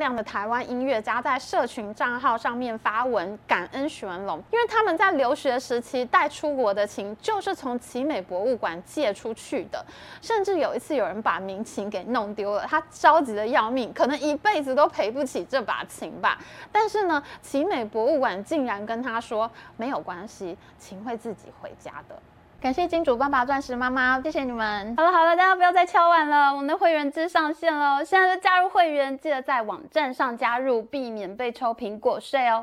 量的台湾音乐家在社群账号上面发文感恩许文龙，因为他们在留学时期带出国的琴就是从奇美博物馆借出去的，甚至有一次有人把民琴给弄丢了，他着急的要命，可能一辈子都赔不起这把琴吧。但是呢，奇美博物馆竟然跟他说没有关系，琴会自己回家的。感谢金主爸爸、钻石妈妈，谢谢你们。好了好了，大家不要再敲碗了，我们的会员制上线了，现在就加入会员，记得在网站上加入，避免被抽苹果税哦。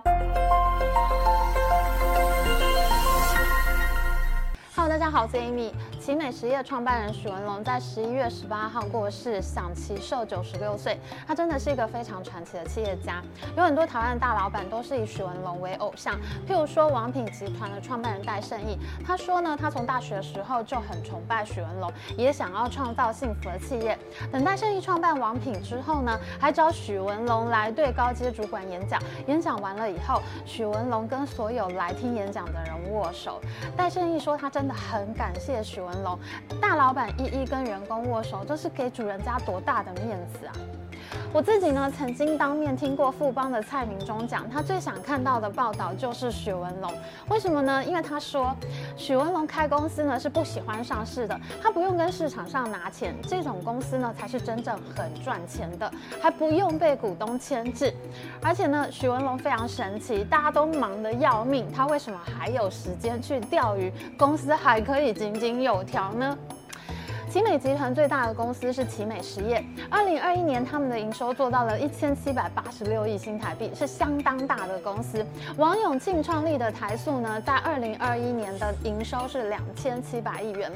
Hello，大家好，我是 Amy。奇美实业创办人许文龙在十一月十八号过世，享耆寿九十六岁。他真的是一个非常传奇的企业家，有很多台湾的大老板都是以许文龙为偶像。譬如说王品集团的创办人戴胜义，他说呢，他从大学的时候就很崇拜许文龙，也想要创造幸福的企业。等戴胜义创办王品之后呢，还找许文龙来对高阶主管演讲。演讲完了以后，许文龙跟所有来听演讲的人握手。戴胜义说，他真的很感谢许文龙。大老板一一跟员工握手，这是给主人家多大的面子啊！我自己呢，曾经当面听过富邦的蔡明忠讲，他最想看到的报道就是许文龙。为什么呢？因为他说，许文龙开公司呢是不喜欢上市的，他不用跟市场上拿钱，这种公司呢才是真正很赚钱的，还不用被股东牵制。而且呢，许文龙非常神奇，大家都忙得要命，他为什么还有时间去钓鱼？公司还可以井井有条呢？奇美集团最大的公司是奇美实业，二零二一年他们的营收做到了一千七百八十六亿新台币，是相当大的公司。王永庆创立的台塑呢，在二零二一年的营收是两千七百亿元。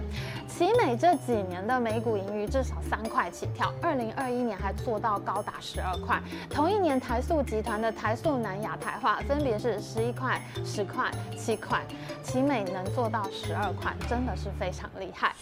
奇美这几年的每股盈余至少三块起跳，二零二一年还做到高达十二块。同一年台塑集团的台塑南亚台化分别是十一块、十块、七块，奇美能做到十二块，真的是非常厉害。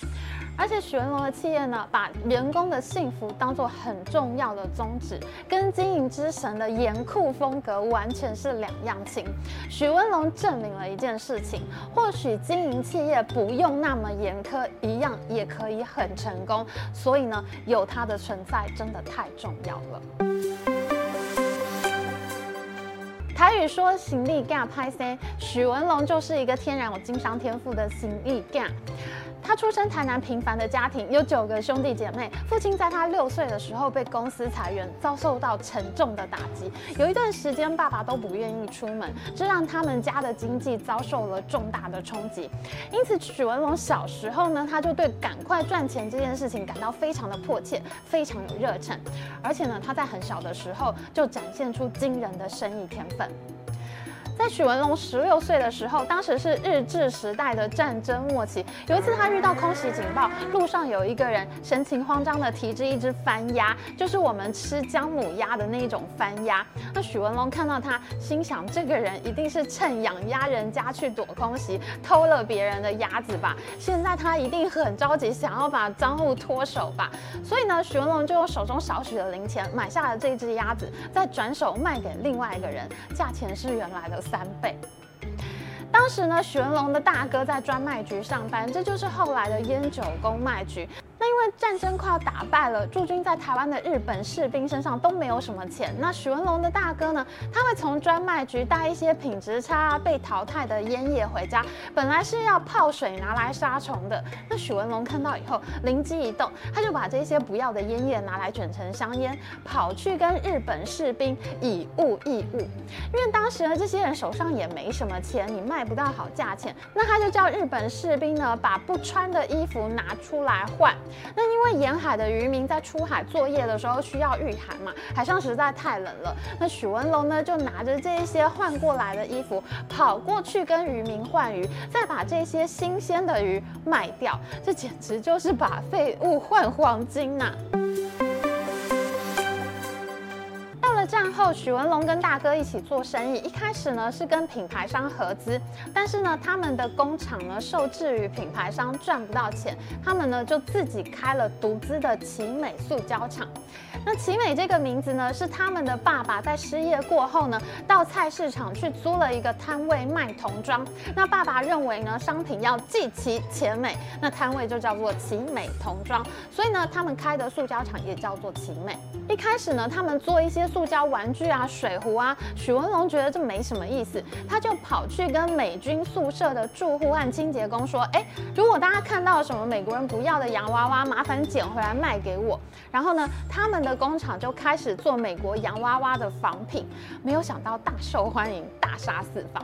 而且选龙的企业呢，把员工的幸福当作很重要的宗旨，跟经营之神的严酷风格完全是两样情。许文龙证明了一件事情，或许经营企业不用那么严苛，一样也可以很成功。所以呢，有他的存在真的太重要了。台语说行李架拍 C，许文龙就是一个天然有经商天赋的行李架。他出生台南平凡的家庭，有九个兄弟姐妹。父亲在他六岁的时候被公司裁员，遭受到沉重的打击。有一段时间，爸爸都不愿意出门，这让他们家的经济遭受了重大的冲击。因此，许文龙小时候呢，他就对赶快赚钱这件事情感到非常的迫切，非常有热忱。而且呢，他在很小的时候就展现出惊人的生意天分。在许文龙十六岁的时候，当时是日治时代的战争末期。有一次，他遇到空袭警报，路上有一个人神情慌张地提着一只番鸭，就是我们吃姜母鸭的那一种番鸭。那许文龙看到他，心想这个人一定是趁养鸭人家去躲空袭，偷了别人的鸭子吧？现在他一定很着急，想要把赃物脱手吧？所以呢，许文龙就用手中少许的零钱买下了这只鸭子，再转手卖给另外一个人，价钱是原来的三倍。当时呢，玄龙的大哥在专卖局上班，这就是后来的烟酒公卖局。因为战争快要打败了，驻军在台湾的日本士兵身上都没有什么钱。那许文龙的大哥呢，他会从专卖局带一些品质差、被淘汰的烟叶回家，本来是要泡水拿来杀虫的。那许文龙看到以后灵机一动，他就把这些不要的烟叶拿来卷成香烟，跑去跟日本士兵以物易物。因为当时呢，这些人手上也没什么钱，你卖不到好价钱，那他就叫日本士兵呢，把不穿的衣服拿出来换。那因为沿海的渔民在出海作业的时候需要御寒嘛，海上实在太冷了。那许文龙呢，就拿着这些换过来的衣服，跑过去跟渔民换鱼，再把这些新鲜的鱼卖掉。这简直就是把废物换黄金呐、战后，许文龙跟大哥一起做生意。一开始呢是跟品牌商合资，但是呢他们的工厂呢受制于品牌商赚不到钱，他们呢就自己开了独资的奇美塑胶厂。那奇美这个名字呢，是他们的爸爸在失业过后呢，到菜市场去租了一个摊位卖童装。那爸爸认为呢，商品要既奇且美，那摊位就叫做奇美童装。所以呢，他们开的塑胶厂也叫做奇美。一开始呢，他们做一些塑胶玩具啊、水壶啊。许文龙觉得这没什么意思，他就跑去跟美军宿舍的住户和清洁工说：“哎，如果大家看到什么美国人不要的洋娃娃，麻烦捡回来卖给我。”然后呢，他们的工厂就开始做美国洋娃娃的仿品，没有想到大受欢迎，大杀四方。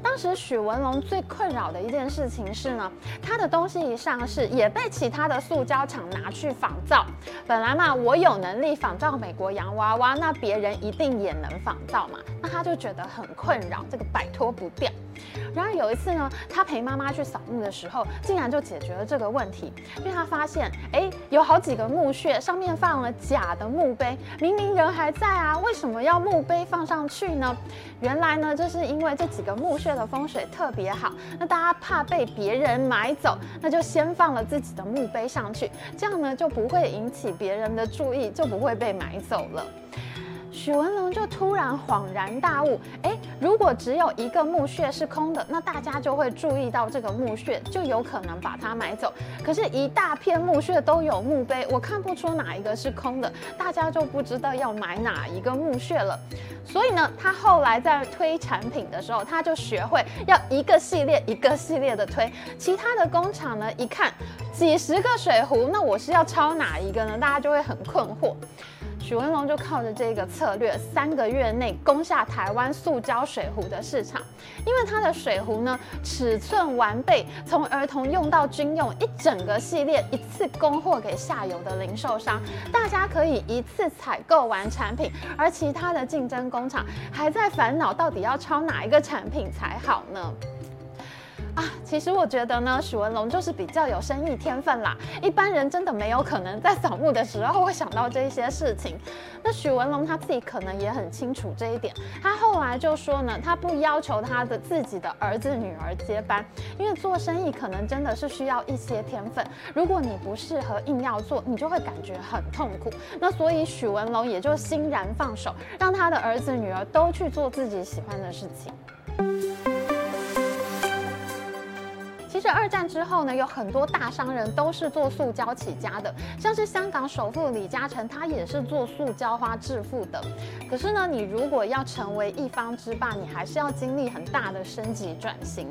当时许文龙最困扰的一件事情是呢，他的东西一上市，也被其他的塑胶厂拿去仿造。本来嘛，我有能力仿造美国洋娃娃，那别人一定也能仿造嘛，他就觉得很困扰，这个摆脱不掉。然而有一次呢，他陪妈妈去扫墓的时候，竟然就解决了这个问题，因为他发现，哎，有好几个墓穴上面放了假的墓碑，明明人还在啊，为什么要墓碑放上去呢？原来呢，这是因为这几个墓穴的风水特别好，那大家怕被别人买走，那就先放了自己的墓碑上去，这样呢就不会引起别人的注意，就不会被买走了。许文龙就突然恍然大悟，诶，如果只有一个墓穴是空的，那大家就会注意到这个墓穴，就有可能把它买走。可是，一大片墓穴都有墓碑，我看不出哪一个是空的，大家就不知道要买哪一个墓穴了。所以呢，他后来在推产品的时候，他就学会要一个系列一个系列的推。其他的工厂呢，一看几十个水壶，那我是要抄哪一个呢？大家就会很困惑。许文龙就靠着这个策略，三个月内攻下台湾塑胶水壶的市场。因为它的水壶呢，尺寸完备，从儿童用到军用，一整个系列一次供货给下游的零售商，大家可以一次采购完产品。而其他的竞争工厂还在烦恼，到底要抄哪一个产品才好呢？其实我觉得呢，许文龙就是比较有生意天分啦。一般人真的没有可能在扫墓的时候会想到这些事情。那许文龙他自己可能也很清楚这一点。他后来就说呢，他不要求他的自己的儿子女儿接班，因为做生意可能真的是需要一些天分。如果你不适合硬要做，你就会感觉很痛苦。那所以许文龙也就欣然放手，让他的儿子女儿都去做自己喜欢的事情。其实二战之后呢，有很多大商人都是做塑胶起家的，像是香港首富李嘉诚，他也是做塑胶花致富的。可是呢，你如果要成为一方之霸，你还是要经历很大的升级转型。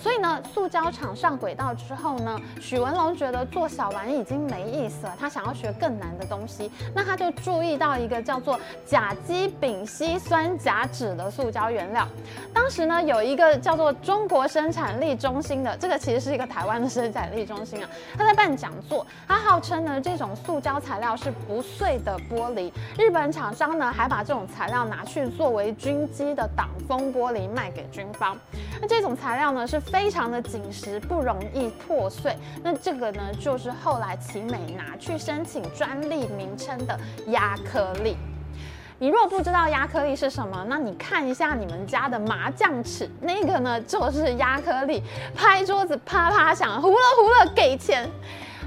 所以呢，塑胶厂上轨道之后呢，许文龙觉得做小玩意已经没意思了，他想要学更难的东西。那他就注意到一个叫做甲基丙烯酸甲酯的塑胶原料。当时呢，有一个叫做中国生产力中心的，这个其实是一个台湾的生产力中心啊，他在办讲座，他号称呢，这种塑胶材料是不碎的玻璃。日本厂商呢，还把这种材料拿去作为军机的挡风玻璃卖给军方。那这种材料呢，是非常的紧实，不容易破碎。那这个呢，就是后来奇美拿去申请专利名称的压克力。你若不知道压克力是什么，那你看一下你们家的麻将尺，那个呢就是压克力，拍桌子啪啪响，糊了糊了给钱。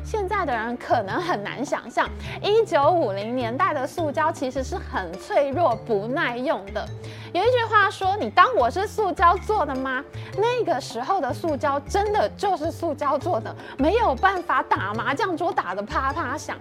现在的人可能很难想象，一九五零年代的塑胶其实是很脆弱、不耐用的。有一句话说：“你当我是塑胶做的吗？”那个时候的塑胶真的就是塑胶做的，没有办法打麻将桌打得啪啪响。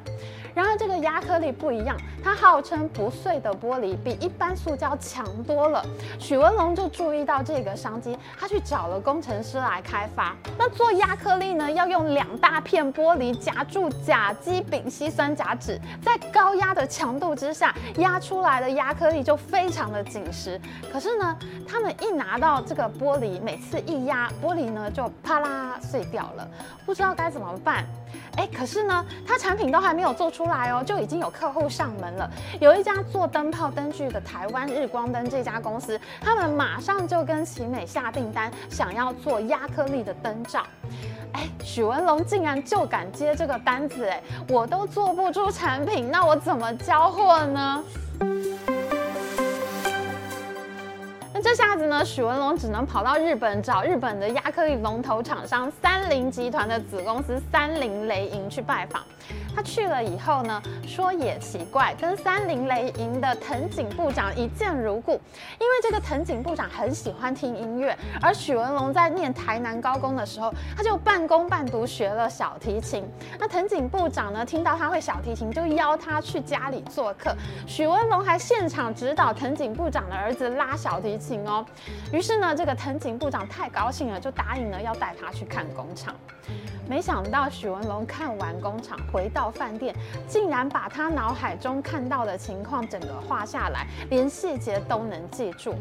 然而这个压克力不一样，它号称不碎的玻璃，比一般塑胶强多了。许文龙就注意到这个商机，他去找了工程师来开发。那做压克力呢，要用两大片玻璃夹住甲基丙烯酸甲酯，在高压的强度之下压出来的压克力就非常的紧实。可是呢，他们一拿到这个玻璃，每次一压玻璃呢，就啪啦碎掉了，不知道该怎么办。哎，可是呢，他产品都还没有做出来哦，就已经有客户上门了。有一家做灯泡灯具的台湾日光灯这家公司，他们马上就跟奇美下订单，想要做压克力的灯罩。哎，许文龙竟然就敢接这个单子，哎，我都做不出产品，那我怎么交货呢？呢，许文龙只能跑到日本找日本的亚克力龙头厂商三菱集团的子公司三菱雷银去拜访。他去了以后呢，说也奇怪，跟三菱雷营的藤井部长一见如故。因为这个藤井部长很喜欢听音乐，而许文龙在念台南高工的时候，他就半工半读学了小提琴。那藤井部长呢，听到他会小提琴，就邀他去家里做客。许文龙还现场指导藤井部长的儿子拉小提琴哦。于是呢，这个藤井部长太高兴了，就答应了要带他去看工厂。没想到许文龙看完工厂，回到饭店，竟然把他脑海中看到的情况整个画下来，连细节都能记住。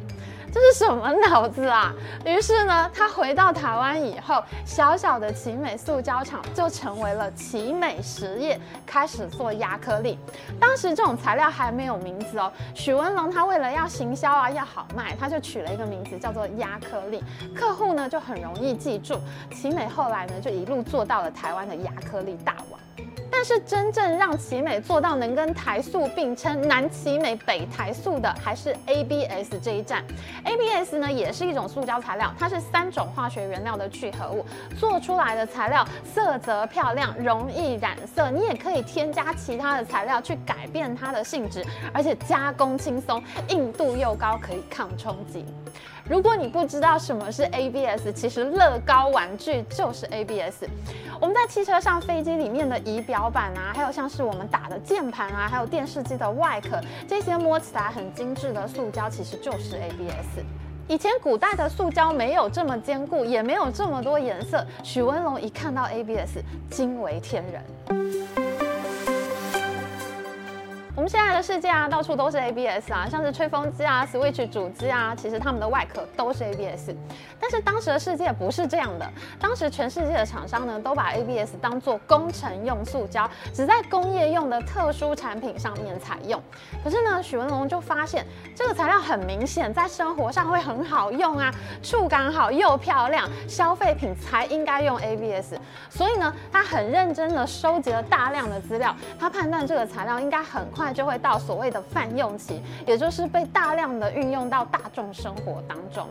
这是什么脑子啊？于是呢，他回到台湾以后，小小的奇美塑胶厂就成为了奇美实业，开始做压克力。当时这种材料还没有名字哦。许文龙他为了要行销啊，要好卖，他就取了一个名字叫做压克力，客户呢就很容易记住。奇美后来呢就一路做做到了台湾的亚克力大王。但是真正让奇美做到能跟台塑并称南奇美北台塑的，还是 ABS 这一站。ABS 呢，也是一种塑胶材料，它是三种化学原料的聚合物做出来的材料，色泽漂亮，容易染色。你也可以添加其他的材料去改变它的性质，而且加工轻松，硬度又高，可以抗冲击。如果你不知道什么是 ABS，其实乐高玩具就是 ABS。我们在汽车上、飞机里面的仪表板啊，还有像是我们打的键盘啊，还有电视机的外壳，这些摸起来很精致的塑胶，其实就是 ABS。以前古代的塑胶没有这么坚固，也没有这么多颜色。许文龙一看到 ABS，惊为天人。我们现在的世界啊，到处都是 ABS 啊，像是吹风机啊、Switch 主机啊，其实它们的外壳都是 ABS。但是当时的世界不是这样的，当时全世界的厂商呢，都把 ABS 当做工程用塑胶，只在工业用的特殊产品上面采用。可是呢，许文龙就发现这个材料很明显在生活上会很好用啊，触感好又漂亮，消费品才应该用 ABS。所以呢，他很认真的收集了大量的资料，他判断这个材料应该很快。就会到所谓的泛用期，也就是被大量的运用到大众生活当中。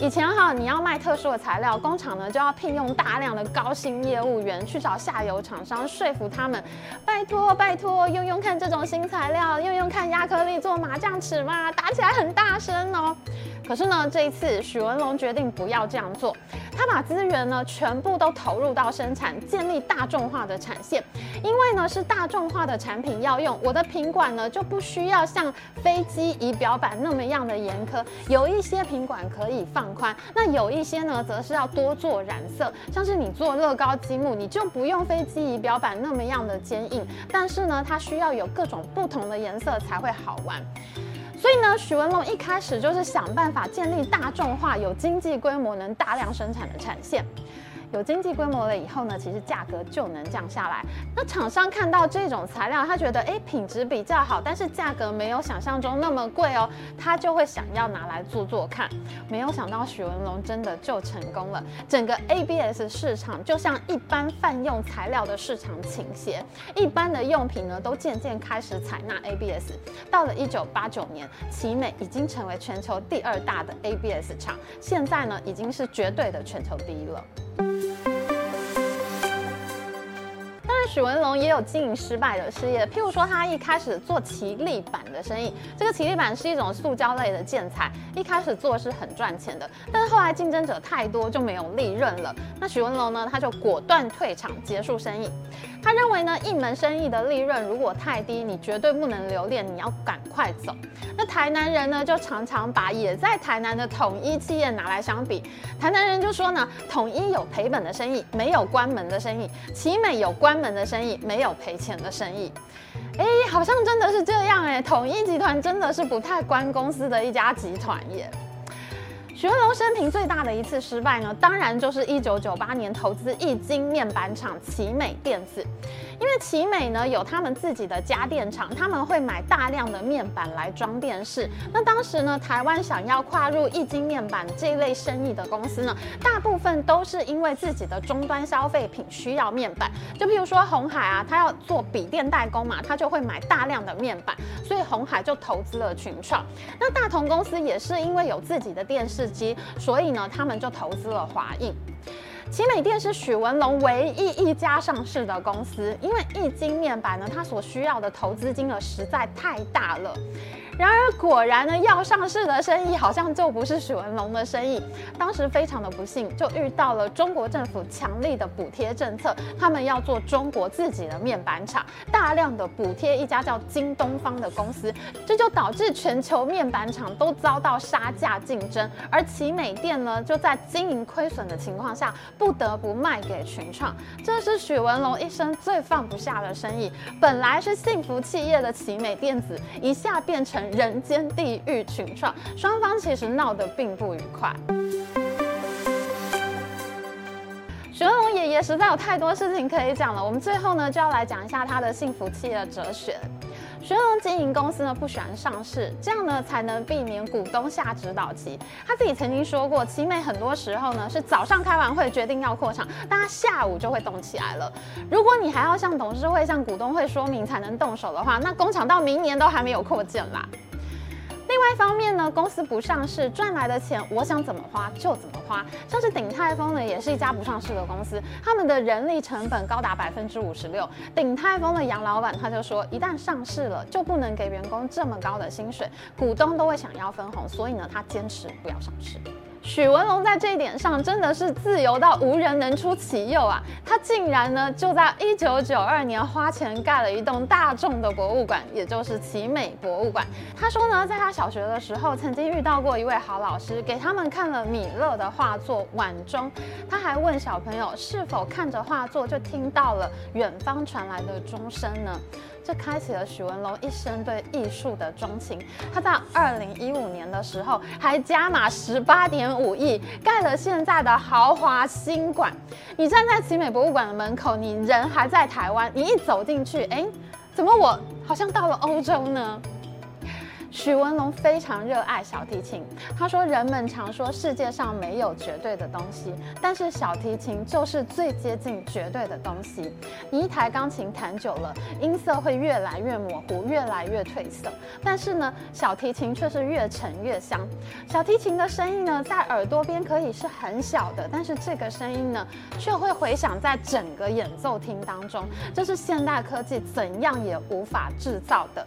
以前哈，你要卖特殊的材料，工厂呢就要聘用大量的高薪业务员去找下游厂商，说服他们，拜托拜托，用用看这种新材料，用用看压克力做麻将尺嘛，打起来很大声哦。可是呢，这一次许文龙决定不要这样做，他把资源呢全部都投入到生产，建立大众化的产线。因为呢是大众化的产品要用，我的品管呢就不需要像飞机仪表板那么样的严苛，有一些品管可以放宽，那有一些呢则是要多做染色，像是你做乐高积木，你就不用飞机仪表板那么样的坚硬，但是呢它需要有各种不同的颜色才会好玩。所以呢，许文龙一开始就是想办法建立大众化、有经济规模、能大量生产的产线。有经济规模了以后呢，其实价格就能降下来。那厂商看到这种材料，他觉得哎，品质比较好，但是价格没有想象中那么贵哦，他就会想要拿来做做看。没有想到许文龙真的就成功了，整个 ABS 市场就像一般泛用材料的市场倾斜，一般的用品呢都渐渐开始采纳 ABS。到了一九八九年，奇美已经成为全球第二大的 ABS 厂，现在呢已经是绝对的全球第一了。Música 许文龙也有经营失败的事业，譬如说他一开始做奇力板的生意，这个奇力板是一种塑胶类的建材，一开始做是很赚钱的，但是后来竞争者太多就没有利润了。那许文龙呢，他就果断退场结束生意。他认为呢，一门生意的利润如果太低，你绝对不能留恋，你要赶快走。那台南人呢，就常常把也在台南的统一企业拿来相比，台南人就说呢，统一有赔本的生意，没有关门的生意；奇美有关门的生意，没有赔钱的生意。哎，好像真的是这样哎，统一集团真的是不太关公司的一家集团耶。许文龙生平最大的一次失败呢，当然就是一九九八年投资液晶面板厂奇美电子。因为奇美呢有他们自己的家电厂，他们会买大量的面板来装电视。那当时呢，台湾想要跨入液晶面板这一类生意的公司呢，大部分都是因为自己的终端消费品需要面板。就譬如说红海啊，他要做笔电代工嘛，他就会买大量的面板，所以红海就投资了群创。那大同公司也是因为有自己的电视机，所以呢，他们就投资了华映。奇美店是许文龙唯一一家上市的公司，因为液晶面板呢，它所需要的投资金额实在太大了。然而果然呢，要上市的生意好像就不是许文龙的生意。当时非常的不幸，就遇到了中国政府强力的补贴政策，他们要做中国自己的面板厂，大量的补贴一家叫京东方的公司，这就导致全球面板厂都遭到杀价竞争，而奇美电呢，就在经营亏损的情况下，不得不卖给群创。这是许文龙一生最放不下的生意。本来是幸福企业的奇美电子，一下变成。人间地狱群创，双方其实闹得并不愉快。玄龙爷爷实在有太多事情可以讲了，我们最后呢就要来讲一下他的幸福企业哲学。金融经营公司呢不喜欢上市，这样呢才能避免股东下指导棋。他自己曾经说过，奇美很多时候呢是早上开完会决定要扩厂，但他下午就会动起来了。如果你还要向董事会、向股东会说明才能动手的话，那工厂到明年都还没有扩建啦。另外一方面呢，公司不上市赚来的钱，我想怎么花就怎么花。像是鼎泰丰呢，也是一家不上市的公司，他们的人力成本高达百分之五十六。鼎泰丰的杨老板他就说，一旦上市了，就不能给员工这么高的薪水，股东都会想要分红，所以呢，他坚持不要上市。许文龙在这一点上真的是自由到无人能出其右啊！他竟然呢就在一九九二年花钱盖了一栋大众的博物馆，也就是奇美博物馆。他说呢，在他小学的时候曾经遇到过一位好老师，给他们看了米勒的画作《晚钟》，他还问小朋友是否看着画作就听到了远方传来的钟声呢？这开启了许文龙一生对艺术的钟情。他在二零一五年的时候还加码十八点五亿盖了现在的豪华新馆。你站在奇美博物馆的门口，你人还在台湾，你一走进去，哎，怎么我好像到了欧洲呢？许文龙非常热爱小提琴。他说：“人们常说世界上没有绝对的东西，但是小提琴就是最接近绝对的东西。你一台钢琴弹久了，音色会越来越模糊，越来越褪色。但是呢，小提琴却是越沉越香。小提琴的声音呢，在耳朵边可以是很小的，但是这个声音呢，却会回响在整个演奏厅当中。这是现代科技怎样也无法制造的。”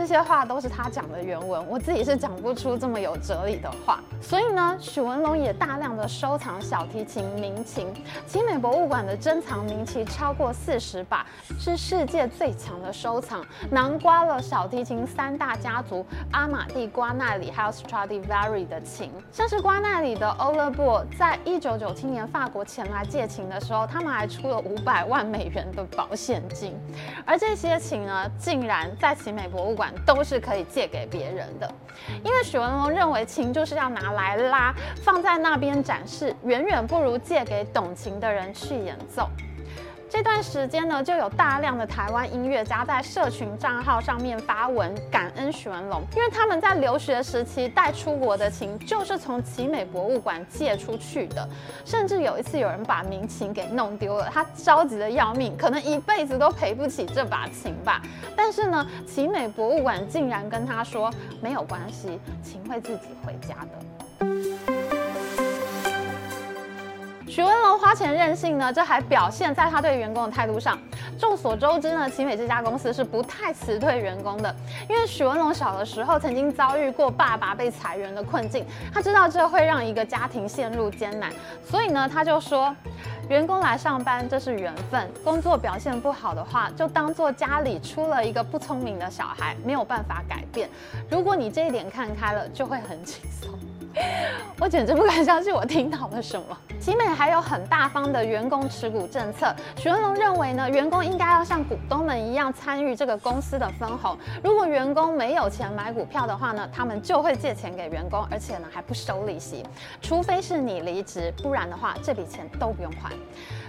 这些话都是他讲的原文，我自己是讲不出这么有哲理的话。所以呢，许文龙也大量的收藏小提琴、民琴。奇美博物馆的珍藏民琴超过四十把，是世界最强的收藏，囊括了小提琴三大家族阿玛蒂、瓜奈里还有 Stradivari 的琴。像是瓜奈里的 Ole Bull 在一九九七年法国前来借琴的时候，他们还出了五百万美元的保险金。而这些琴呢，竟然在奇美博物馆。都是可以借给别人的，因为许文龙认为琴就是要拿来拉，放在那边展示，远远不如借给懂琴的人去演奏。这段时间呢，就有大量的台湾音乐家在社群账号上面发文感恩许文龙，因为他们在留学时期带出国的琴就是从奇美博物馆借出去的，甚至有一次有人把民琴给弄丢了，他着急的要命，可能一辈子都赔不起这把琴吧。但是呢，奇美博物馆竟然跟他说没有关系，琴会自己回家的。花钱任性呢，这还表现在他对员工的态度上。众所周知呢，奇美这家公司是不太辞退员工的，因为许文龙小的时候曾经遭遇过爸爸被裁员的困境，他知道这会让一个家庭陷入艰难，所以呢，他就说，员工来上班这是缘分，工作表现不好的话，就当做家里出了一个不聪明的小孩，没有办法改变。如果你这一点看开了，就会很轻松。我简直不敢相信我听到了什么。奇美还有很大方的员工持股政策。许文龙认为呢，员工应该要像股东们一样参与这个公司的分红。如果员工没有钱买股票的话呢，他们就会借钱给员工，而且呢还不收利息。除非是你离职，不然的话这笔钱都不用还。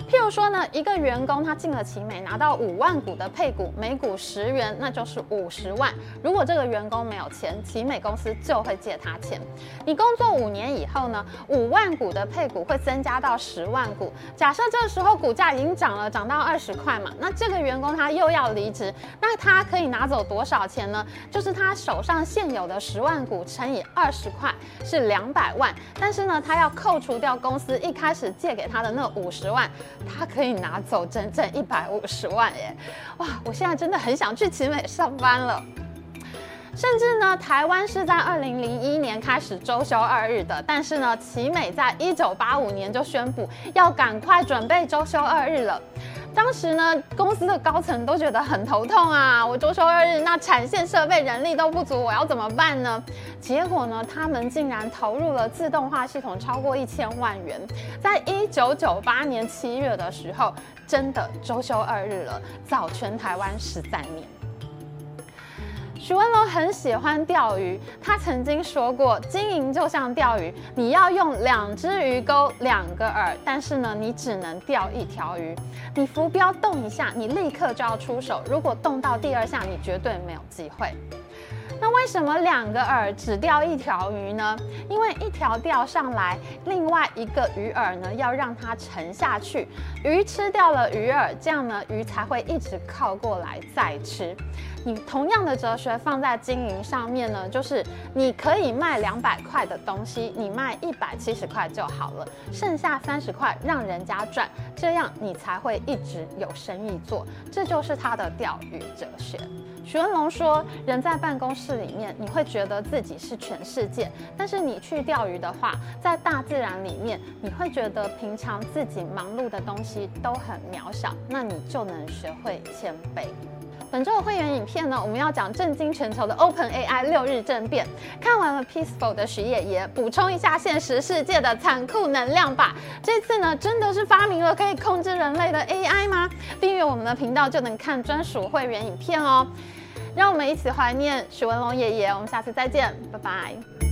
譬如说呢，一个员工他进了奇美，拿到五万股的配股，每股十元，那就是五十万。如果这个员工没有钱，奇美公司就会借他钱。你工作过五年以后呢，五万股的配股会增加到十万股。假设这个时候股价已经涨了，涨到二十块嘛，那这个员工他又要离职，那他可以拿走多少钱呢？就是他手上现有的十万股乘以二十块是两百万，但是呢，他要扣除掉公司一开始借给他的那五十万，他可以拿走整整一百五十万耶！哇，我现在真的很想去奇美上班了。甚至呢，台湾是在二零零一年开始周休二日的，但是呢，奇美在一九八五年就宣布要赶快准备周休二日了。当时呢，公司的高层都觉得很头痛啊，我周休二日，那产线设备人力都不足，我要怎么办呢？结果呢，他们竟然投入了自动化系统超过一千万元，在一九九八年七月的时候，真的周休二日了，早全台湾十三年。许文龙很喜欢钓鱼，他曾经说过，经营就像钓鱼，你要用两只鱼钩、两个饵，但是呢，你只能钓一条鱼。你浮标动一下，你立刻就要出手，如果动到第二下，你绝对没有机会。那为什么两个饵只钓一条鱼呢？因为一条钓上来，另外一个鱼饵呢要让它沉下去，鱼吃掉了鱼饵，这样呢鱼才会一直靠过来再吃。你同样的哲学放在经营上面呢，就是你可以卖两百块的东西，你卖一百七十块就好了，剩下三十块让人家赚，这样你才会一直有生意做。这就是他的钓鱼哲学。许文龙说：“人在办公室里面，你会觉得自己是全世界；但是你去钓鱼的话，在大自然里面，你会觉得平常自己忙碌的东西都很渺小。那你就能学会谦卑。”本周的会员影片呢，我们要讲震惊全球的 OpenAI 六日政变。看完了 Peaceful 的徐爷爷，补充一下现实世界的残酷能量吧。这次呢，真的是发明了可以控制人类的 AI 吗？订阅我们的频道就能看专属会员影片哦。让我们一起怀念许文龙爷爷，我们下次再见，拜拜。